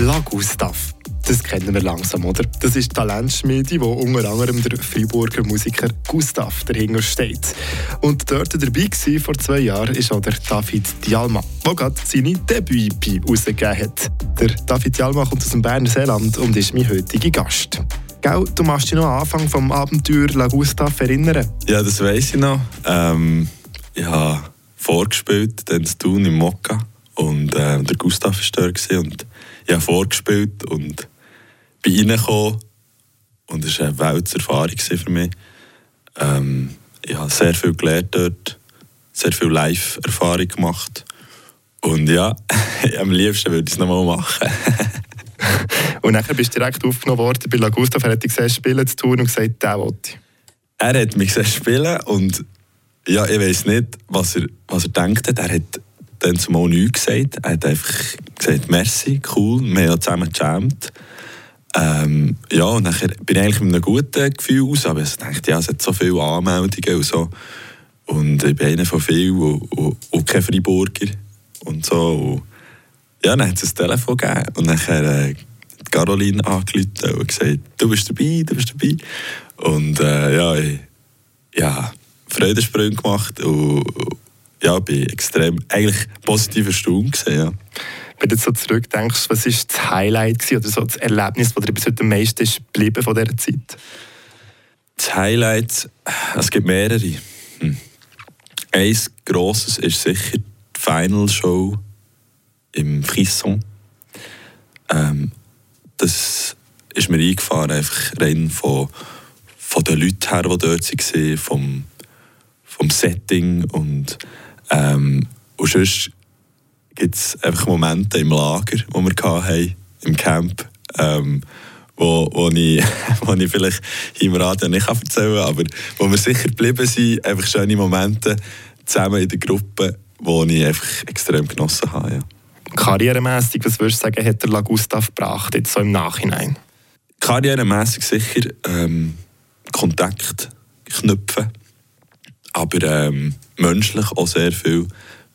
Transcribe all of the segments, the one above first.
La Gustav. Das kennen wir langsam, oder? Das ist die Talentschmiede, wo unter anderem der Freiburger Musiker Gustav dahinter steht. Und dort dabei war vor zwei Jahren ist auch der David Dialma, der gerade seine Debüt-EP rausgegeben hat. Der David Dialma kommt aus dem Berner Seeland und ist mein heutiger Gast. Gell, du machst dich noch am Anfang vom Abenteuer La Gustav erinnern? Ja, das weiß ich noch. Ähm, ich habe vorgespielt, dann zu tun im Mokka. Und äh, der Gustav war dort ich habe vorgespielt und bin reingekommen und es war eine Welterfahrung für mich. Ähm, ich habe sehr viel gelernt dort, sehr viel Live-Erfahrung gemacht und ja, am liebsten würde ich es nochmal machen. und dann bist du direkt aufgenommen worden bei Lagustav, er hat dich gesehen spielen zu tun und gesagt, der wollte Er hat mich gesehen spielen und ja, ich weiß nicht, was er, was er denkt hat. Er hat dann zumal nichts gesagt. Er hat einfach gesagt, merci, cool, wir haben zusammen gejammt. Ähm, ja, und dann bin ich eigentlich mit einem guten Gefühl raus, aber ich dachte, ja, es hat so viele Anmeldungen und so. Und ich bin einer von vielen und, und, und Freiburger so. Ja, dann hat es ein Telefon gegeben und dann äh, Caroline angerufen und gesagt, du bist dabei, du bist dabei. Und äh, ja, ich, ja, Freudensprünge gemacht ja, bin extrem eigentlich positiv erstaunt ja. Wenn du so zurückdenkst, was war das Highlight oder so das Erlebnis, das dir bis heute am meisten ist geblieben von dieser Zeit? Das Highlight, es gibt mehrere. Hm. Eins grosses ist sicher die Final Show im Frisson. Ähm, das ist mir eingefahren, einfach rein von, von den Leuten her, die dort waren, vom, vom Setting und ähm, und sonst gibt es einfach Momente im Lager, die wir hatten, im Camp, ähm, wo, wo, ich, wo ich vielleicht im Radio nicht erzählen kann, aber wo wir sicher geblieben sind, einfach schöne Momente zusammen in der Gruppe, die ich einfach extrem genossen habe. Ja. Karrieremässig, was würdest du sagen, hat der La Gustav gebracht, jetzt so im Nachhinein? Karrieremässig sicher ähm, Kontakt knüpfen, aber ähm, menschlich auch sehr viel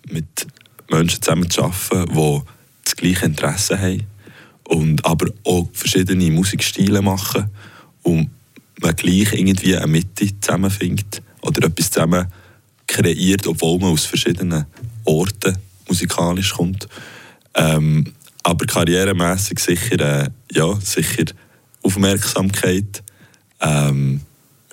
mit Menschen zusammen zu arbeiten, die das gleiche Interesse haben und aber auch verschiedene Musikstile machen und man gleich irgendwie eine Mitte zusammenfindet oder etwas zusammen kreiert, obwohl man aus verschiedenen Orten musikalisch kommt. Ähm, aber karrieremäßig sicher, äh, ja, sicher Aufmerksamkeit. Ähm,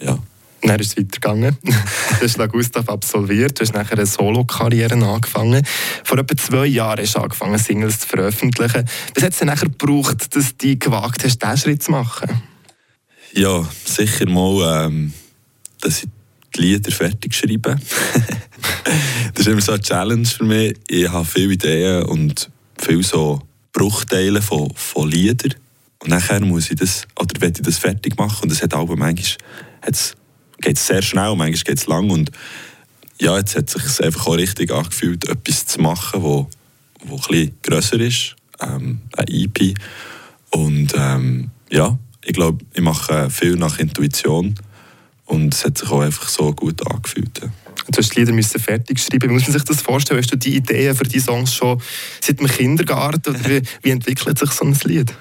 ja. Dann ist es weitergegangen. du hast La Gustav absolviert, du hast nachher eine Solo-Karriere angefangen. Vor etwa zwei Jahren hast du angefangen, Singles zu veröffentlichen. Was hat es denn nachher gebraucht, dass du gewagt hast, diesen Schritt zu machen? Ja, sicher mal, ähm, dass ich die Lieder fertig schreibe. das ist immer so eine Challenge für mich. Ich habe viele Ideen und viele so Bruchteile von, von Liedern. Und nachher muss ich das, oder ich das fertig machen. Und das hat aber manchmal geht es sehr schnell, manchmal geht es lang. Und ja, jetzt hat es sich einfach auch richtig angefühlt, etwas zu machen, wo, wo ein grösser ist, ähm, ein EP. Und ähm, ja, ich glaube, ich mache viel nach Intuition und es hat sich auch einfach so gut angefühlt. Ja. Du hast die Lieder müssen fertig schreiben. Wie muss man sich das vorstellen? Hast du die Ideen für die Songs schon seit dem Kindergarten? Oder wie, wie entwickelt sich so ein Lied?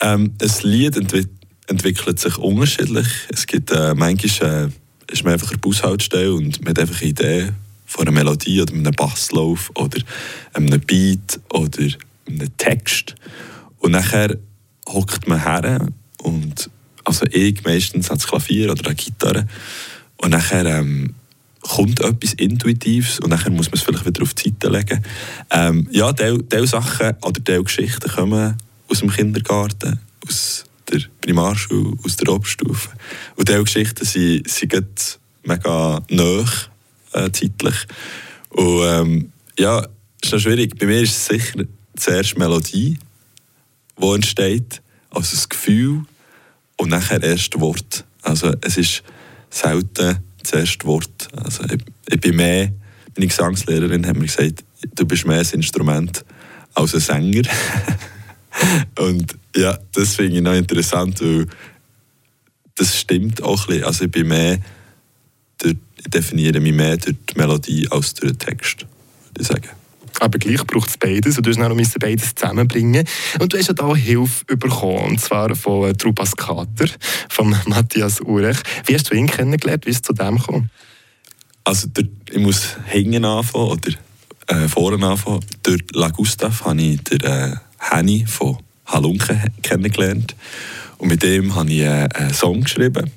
Ähm, ein Lied entwickelt entwickelt sich unterschiedlich. Es gibt äh, manchmal äh, ist man einfach eine Bushaltestelle und man hat einfach eine Idee von einer Melodie oder einem Basslauf oder einem Beat oder einem Text. Und nachher hockt man her und also ich meistens ans Klavier oder eine Gitarre und nachher ähm, kommt etwas Intuitives und nachher muss man es vielleicht wieder auf die Seite legen. Ähm, ja, diese Sachen oder diese Geschichten kommen aus dem Kindergarten, aus der Primarschule, aus der Oberstufe. Und diese Geschichten sind, sind mega nah äh, zeitlich. Und ähm, ja, ist noch schwierig. Bei mir ist es sicher zuerst Melodie, die entsteht, also das Gefühl und nachher erst Wort. Also es ist selten das erste Wort. Also ich, ich bin mehr, meine Gesangslehrerin hat mir gesagt, du bist mehr ein Instrument als ein Sänger. und ja, das finde ich noch interessant, weil das stimmt auch ein bisschen. Also ich bin mehr, durch, definiere mich mehr durch die Melodie als durch den Text, würde ich sagen. Aber gleich braucht es beides und du musst noch beides zusammenbringen. Und du hast ja da Hilfe bekommen, und zwar von Trupas Kater, von Matthias Urech. Wie hast du ihn kennengelernt? Wie ist es zu dem gekommen? Also der, ich muss hinten anfangen oder äh, vorne anfangen. Durch La Gustav habe ich den äh, Henny von Halunke kennengelernt. Und mit dem habe ich äh, einen Song geschrieben.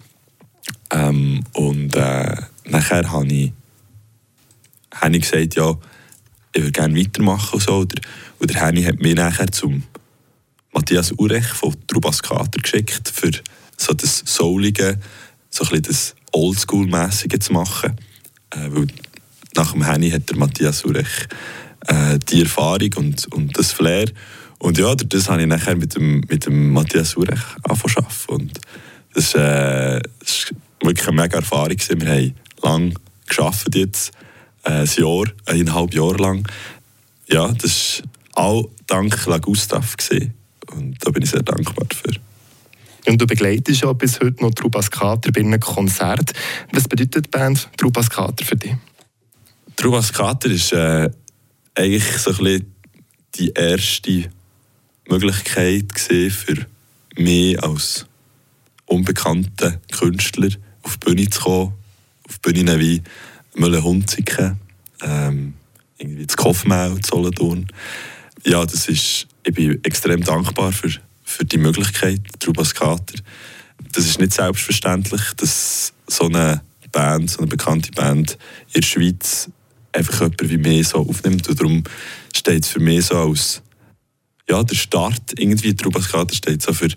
Ähm, und äh, nachher habe ich, habe ich gesagt, ja, ich würde gerne weitermachen und so. Und der, und Henny hat mich nachher zum Matthias Urech von Trubas Kater geschickt, für so das Soulige, so ein das Oldschool-mäßige zu machen. Äh, weil nach dem Henny hat der Matthias Urech äh, die Erfahrung und, und das Flair. Und ja, das habe ich nachher mit dem, mit dem Matthias Urech angefangen Und das, äh, das war wirklich eine mega Erfahrung. Wir haben lange gearbeitet jetzt, äh, ein Jahr, eineinhalb Jahre lang. Ja, das war auch dank La Gustav. Gewesen. Und da bin ich sehr dankbar dafür. Und du begleitest ja bis heute noch Trubas Kater bei einem Konzert. Was bedeutet die Band Trubas Kater für dich? Trubas Kater ist äh, eigentlich so ein bisschen die erste Möglichkeit für mich als unbekannter Künstler auf die Bühne zu kommen. Auf Bühnen wie Müller-Hunziken, ähm, irgendwie das Kaufmau, Solothurn. Ja, das ist, ich bin extrem dankbar für für die Möglichkeit, Trubas Kater. Das ist nicht selbstverständlich, dass so eine Band, so eine bekannte Band in der Schweiz einfach jemand wie mich so aufnimmt. Und darum steht es für mich so als ja, der Start irgendwie, Trubas Kater steht so für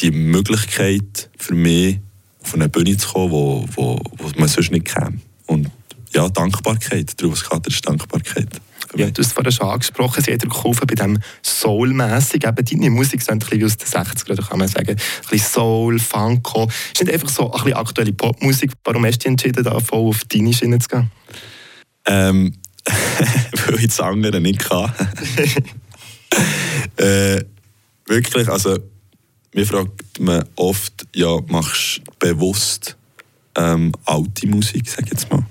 die Möglichkeit für mich, auf eine Bühne zu kommen, wo, wo, wo man sonst nicht käme. Und ja, Dankbarkeit. Trubas Kater ist Dankbarkeit. Ja, du hast es vorhin schon angesprochen, sie hat geholfen bei dem Soul-mässig. Eben deine Musik ist ein bisschen wie aus den 60ern, kann man sagen. Ein bisschen Soul, Funko. Es ist nicht einfach so ein bisschen aktuelle Popmusik. Warum hast du dich entschieden, da voll auf deine Schiene zu gehen? Ähm, weil ich das andere nicht kann. äh, wirklich, also mir fragt man oft, ja, machst du bewusst ähm, alte Musik, sag ich jetzt mal. Und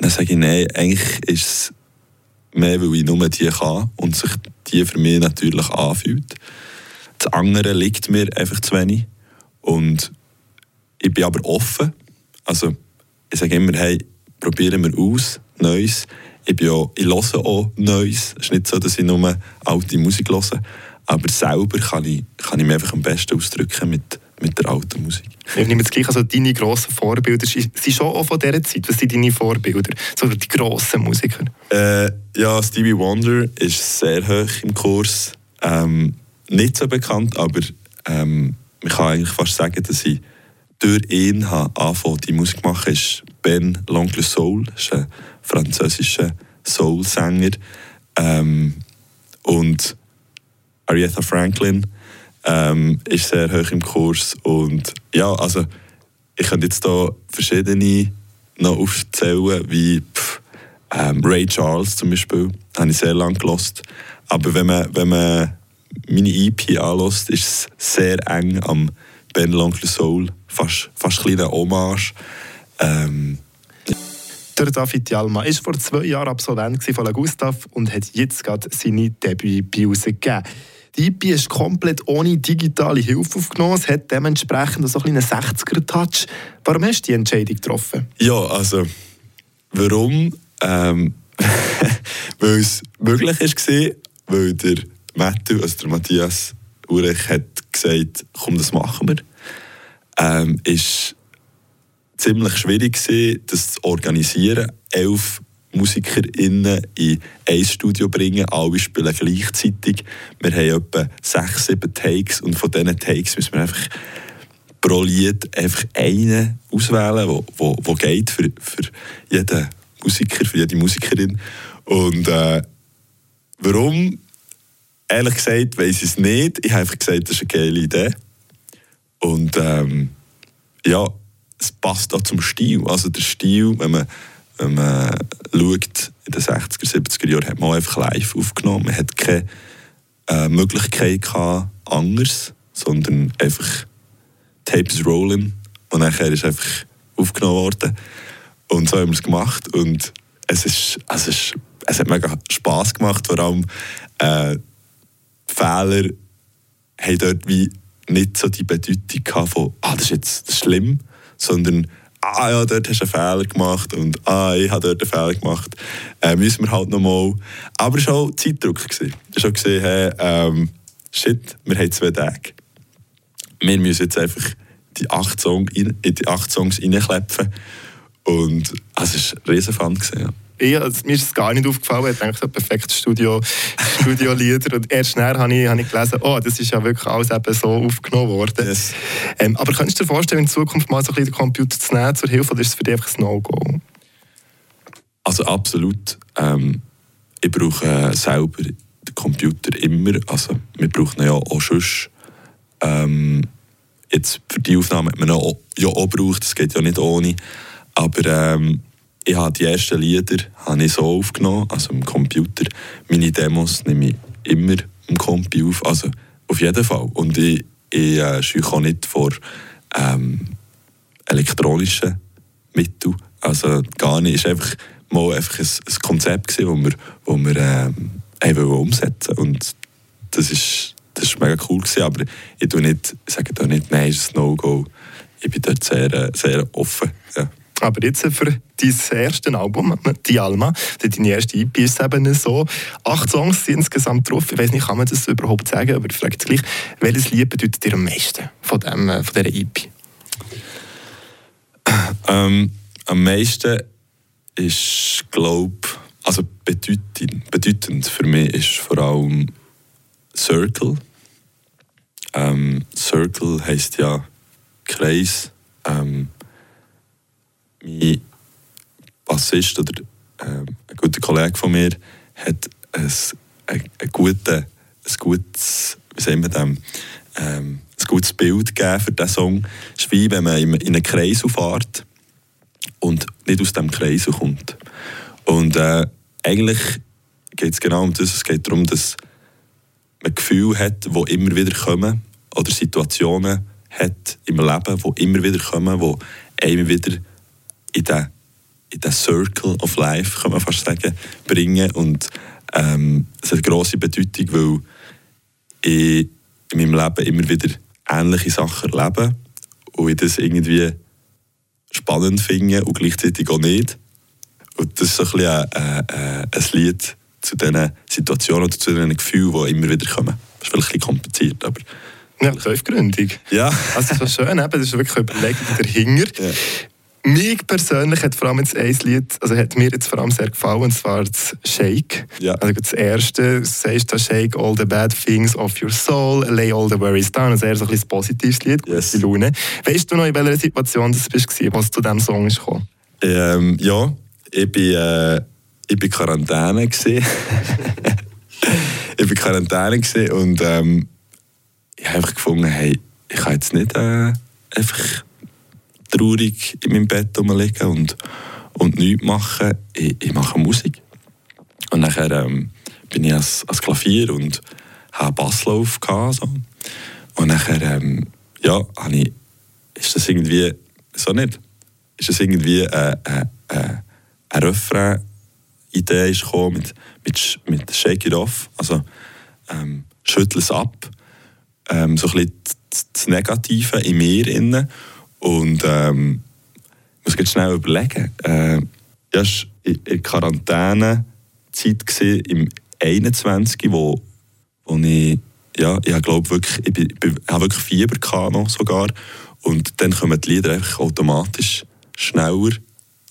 dann sage ich, nein, eigentlich ist es mehr, weil ich nur die kann und sich die für mich natürlich anfühlt. Das andere liegt mir einfach zu wenig. Und ich bin aber offen. Also, ich sage immer, hey, probieren wir aus, Neues. Ich, bin auch, ich höre auch Neues. Es ist nicht so, dass ich nur alte Musik höre. Aber selber kann ich, kann ich mich einfach am besten ausdrücken mit mit der alten Musik. Ich nehme jetzt gleich, also deine grossen Vorbilder sind schon auch von dieser Zeit. Was sind deine Vorbilder? So die grossen Musiker? Äh, ja, Stevie Wonder ist sehr hoch im Kurs. Ähm, nicht so bekannt, aber ähm, ich kann eigentlich fast sagen, dass ich durch ihn habe angefangen, die Musik machen, ist Ben L'Oncle Soul. Ist ein französischer Soul-Sänger. Ähm, und Aretha Franklin ähm, ist sehr hoch im Kurs. Und ja, also ich könnte jetzt hier verschiedene noch aufzählen, wie pff, ähm, Ray Charles zum Beispiel, habe ich sehr lange gelost. Aber wenn man, wenn man meine EP anlässt, ist es sehr eng am Ben L'Oncle Soul, fast, fast kleine Hommage. Ähm, der David Jalma ist vor zwei Jahren Absolvent von La Gustav und hat jetzt gerade seine Debüt bei gegeben. Die IP ist komplett ohne digitale Hilfe aufgenommen. Es hat dementsprechend so einen 60er-Touch. Warum hast du die Entscheidung getroffen? Ja, also, warum? Ähm, weil es möglich war, weil der Matthew, also der Matthias Urech, hat gesagt, komm, das machen wir. Ähm, ist ziemlich schwierig gewesen, das zu organisieren. Elf MusikerInnen in ein Studio bringen. Alle spielen gleichzeitig. Wir haben etwa sechs, sieben Takes und von diesen Takes müssen wir einfach pro Lied einfach einen auswählen, wo, wo, wo geht für, für jeden Musiker, für jede Musikerin. Und äh, warum? Ehrlich gesagt weiß ich es nicht. Ich habe einfach gesagt, das ist eine geile Idee. Und ähm, ja, es passt auch zum Stil. Also der Stil, wenn man wenn man schaut, in den 60er, 70er Jahren hat man einfach live aufgenommen. Man hat keine äh, Möglichkeit gehabt, anders, sondern einfach Tapes rollen und nachher ist einfach aufgenommen worden. Und so haben wir es gemacht und es ist, es ist es hat mega Spass gemacht, vor allem äh, Fehler haben dort wie nicht so die Bedeutung gehabt von, ah, das ist jetzt schlimm, sondern ah ja, dort hast du einen Fehler gemacht und ah, ich habe dort einen Fehler gemacht. Äh, müssen wir halt nochmal. Aber es war auch Zeitdruck. Es war auch gesehen, hey, ähm, shit, wir haben zwei Tage. Wir müssen jetzt einfach die acht, Song in, in die acht Songs reinklepfen. Und also, es war riesen Fun. Gewesen, ja ich, also, mir ist es gar nicht aufgefallen. Ich dachte, perfektes Studio, Studio-Lieder. Und erst nachher habe ich, habe ich gelesen, oh, das ist ja wirklich alles eben so aufgenommen worden. Yes. Ähm, aber könntest du dir vorstellen, in Zukunft mal so ein bisschen den Computer zu nehmen zur Hilfe, oder ist es für dich einfach ein No-Go? Also absolut. Ähm, ich brauche selber den Computer immer. Also wir brauchen ihn ja auch sonst. Ähm, jetzt für die Aufnahme hat man ihn auch, ja auch gebraucht, das geht ja nicht ohne. Aber ähm, ich habe die ersten Lieder habe ich so aufgenommen, also im Computer. Meine Demos nehme ich immer im Compi auf, also auf jeden Fall. Und ich, ich äh, scheue auch nicht vor ähm, elektronischen Mitteln, also gar nicht. Es war einfach mal einfach ein, ein Konzept, das wir, wo wir ähm, umsetzen Und das ist, das ist mega cool gewesen, aber ich, tue nicht, ich sage da nicht, nein, ist ein No-Go. Ich bin dort sehr, sehr offen. Ja. Aber jetzt für dein erstes Album, «Die Alma», deine erste EP ist eben so. Acht Songs sind insgesamt drauf. Ich weiß nicht, kann man das überhaupt sagen, aber ich frage jetzt gleich, welches Lied bedeutet dir am meisten von, dem, äh, von dieser EP? Ähm, am meisten ist, glaube also bedeutend, bedeutend für mich ist vor allem Circle. Ähm, Circle heisst ja Kreis. Ähm, mein Bassist oder äh, ein guter Kollege von mir hat ein, ein, ein, gute, ein gutes, wie sagen wir dem, ähm, ein gutes Bild gegeben für diesen Song. Es ist wie wenn man in einen Kreis fährt und nicht aus diesem Kreis kommt. Und äh, eigentlich geht es genau um das. Es geht darum, dass man Gefühle hat, die immer wieder kommen oder Situationen hat im Leben, die immer wieder kommen, die einem wieder in den, in den Circle of Life, kann man fast sagen, bringen. Und ähm, es hat grosse Bedeutung, weil ich in meinem Leben immer wieder ähnliche Sachen erlebe und ich das irgendwie spannend finde und gleichzeitig auch nicht. Und das ist so ein, bisschen ein, ein, ein Lied zu diesen Situationen oder zu diesen Gefühlen, die immer wieder kommen. Das ist vielleicht ein bisschen kompliziert, aber... Ja, tiefgründig. Ja. Also ist schön, das ist wirklich eine Überlegung dahinter. Ja. Mich persönlich hat vor allem jetzt ein Lied, also hat mir jetzt vor allem sehr gefallen, und zwar das Shake. Ja. Also das erste, du sagst da Shake all the bad things of your soul, lay all the worries down. Also eher so ein bisschen positives Lied, gute yes. Laune. Weißt du noch, in welcher Situation das bist, was zu diesem Song ist gekommen? Ähm, ja, ich bin, äh, ich bin Quarantäne ich bin Quarantäne und ähm, ich habe einfach gefunden, hey, ich kann jetzt nicht äh, einfach traurig in meinem Bett rumliegen und, und nichts machen. Ich, ich mache Musik. Und nachher ähm, bin ich als, als Klavier und habe Basslauf gehabt, so. Und nachher, ähm, ja, habe ich, ist das irgendwie, so nicht, ist das irgendwie äh, äh, äh, ein Refrain-Idee gekommen mit, mit, mit Shake It Off, also ähm, schüttel es ab, ähm, so ein bisschen das Negative in mir innen und ähm, ich muss jetzt schnell überlegen. Äh, das war in der Quarantänezeit im 21, wo, wo ich, ja, ich glaube wirklich, ich, bin, ich habe wirklich Fieber gehabt noch sogar. Und dann kommen die Lieder einfach automatisch schneller.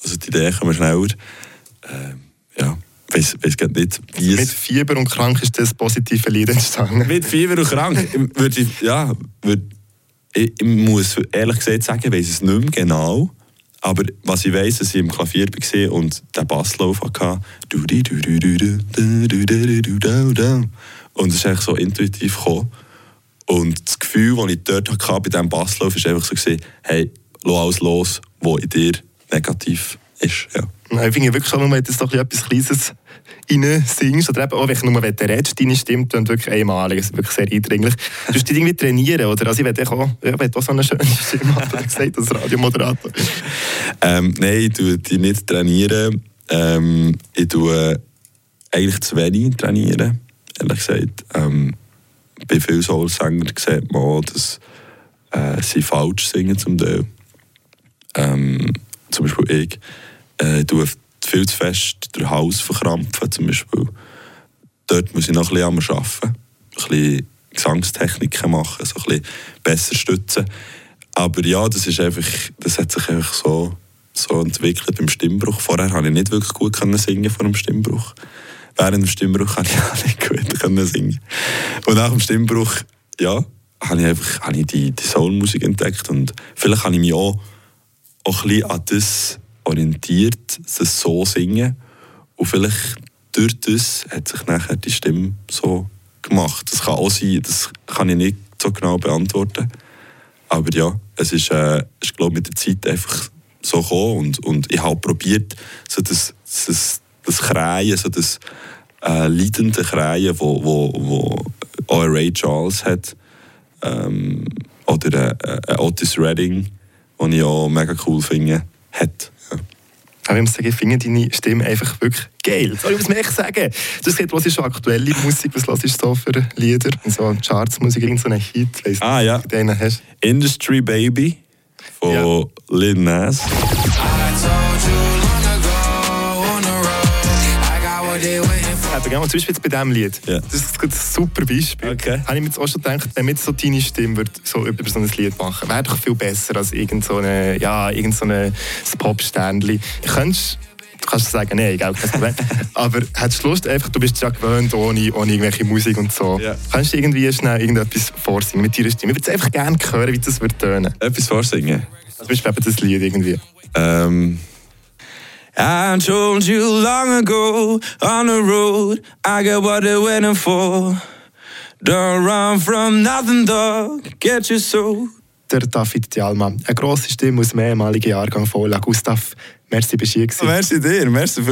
Also die Ideen kommen schneller. Äh, ja, weiß, weiß nicht, wie es... Mit Fieber und krank ist das positive Lied entstanden. Mit Fieber und krank würde ich, ja, würde ich, ich muss ehrlich gesagt sagen, ich weiß es nicht mehr genau. Aber was ich weiß, dass ich im Klavier war und den Basslauf hatte. Und es ist eigentlich so intuitiv gekommen. Und das Gefühl, das ich dort hatte bei diesem Basslauf, war einfach so, hey, lass alles los, was in dir negativ ist. Ja. Ich finde wirklich schon, wenn das doch etwas Kleines rein singst oder eben auch wenn du nur redest, deine Stimme klingt wirklich einmalig, das ist wirklich sehr eindringlich. Du musst dich irgendwie trainieren, oder? Also ich will auch, ich will auch so eine schöne Stimme haben, gesagt, als Radiomoderator. ähm, nein, ich tue dich nicht trainieren. Ähm, ich tue eigentlich zu wenig trainieren, ehrlich gesagt. Ähm, bei vielen Soul-Sängern sieht man auch, dass äh, sie falsch singen zum Teil. Ähm, zum Beispiel ich. Äh, ich tue viel zu fest den Hals verkrampfen, zum Beispiel. Dort muss ich noch ein bisschen arbeiten. Ein bisschen Gesangstechniken machen, so ein bisschen besser stützen. Aber ja, das ist einfach, das hat sich einfach so, so entwickelt beim Stimmbruch. Vorher konnte ich nicht wirklich gut singen vor dem Stimmbruch. Während dem Stimmbruch konnte ich auch nicht gut können singen. Und nach dem Stimmbruch, ja, habe ich einfach habe ich die, die Soulmusik entdeckt und vielleicht habe ich mich auch, auch ein bisschen an das orientiert, das so singen und vielleicht durch das hat sich nachher die Stimme so gemacht. Das kann auch sein, das kann ich nicht so genau beantworten. Aber ja, es ist, äh, ist glaube mit der Zeit einfach so gekommen und, und ich habe probiert, so das, das, das Krähen, so das äh, leidende Krähen, wo, wo, wo auch Ray Charles hat, ähm, oder äh, äh, Otis Redding, den ich auch mega cool finde, hat. Aber ich muss sagen, ich finde deine Stimme einfach wirklich geil. Soll ich was mehr sagen? Du sagst, was ist schon aktuelle Musik? Was hörst du so für Lieder? So Chartsmusik, irgendein so Hit? Weiss ah ja. Den hast. Industry Baby von ja. Lil Nas. Eben, genau, zum Beispiel bei diesem Lied. Ja. Das ist ein super Beispiel. Okay. Habe ich mir jetzt auch schon gedacht, wenn jetzt so deine Stimme würde, so über so ein Lied machen wäre doch viel besser als irgend so eine, ja, irgend so eine Pop-Sternli. Könntest du kannst sagen, nein, kein Problem. Aber hättest du Lust, einfach, du bist ja gewöhnt, ohne, ohne irgendwelche Musik und so. Ja. Kannst du irgendwie schnell irgendetwas vorsingen mit deiner Stimme? Ich würde einfach gerne hören, wie das wird tönen. Etwas vorsingen? Zum Beispiel das Lied irgendwie. Ähm... I told you long ago on the road, I get what they're waiting for. Don't run from nothing, dog. Get your soul. Der David Dialma, eine grosse Stimme aus dem ehemaligen Jahrgang von La Gustav. Merci, bist du hier Merci dir, merci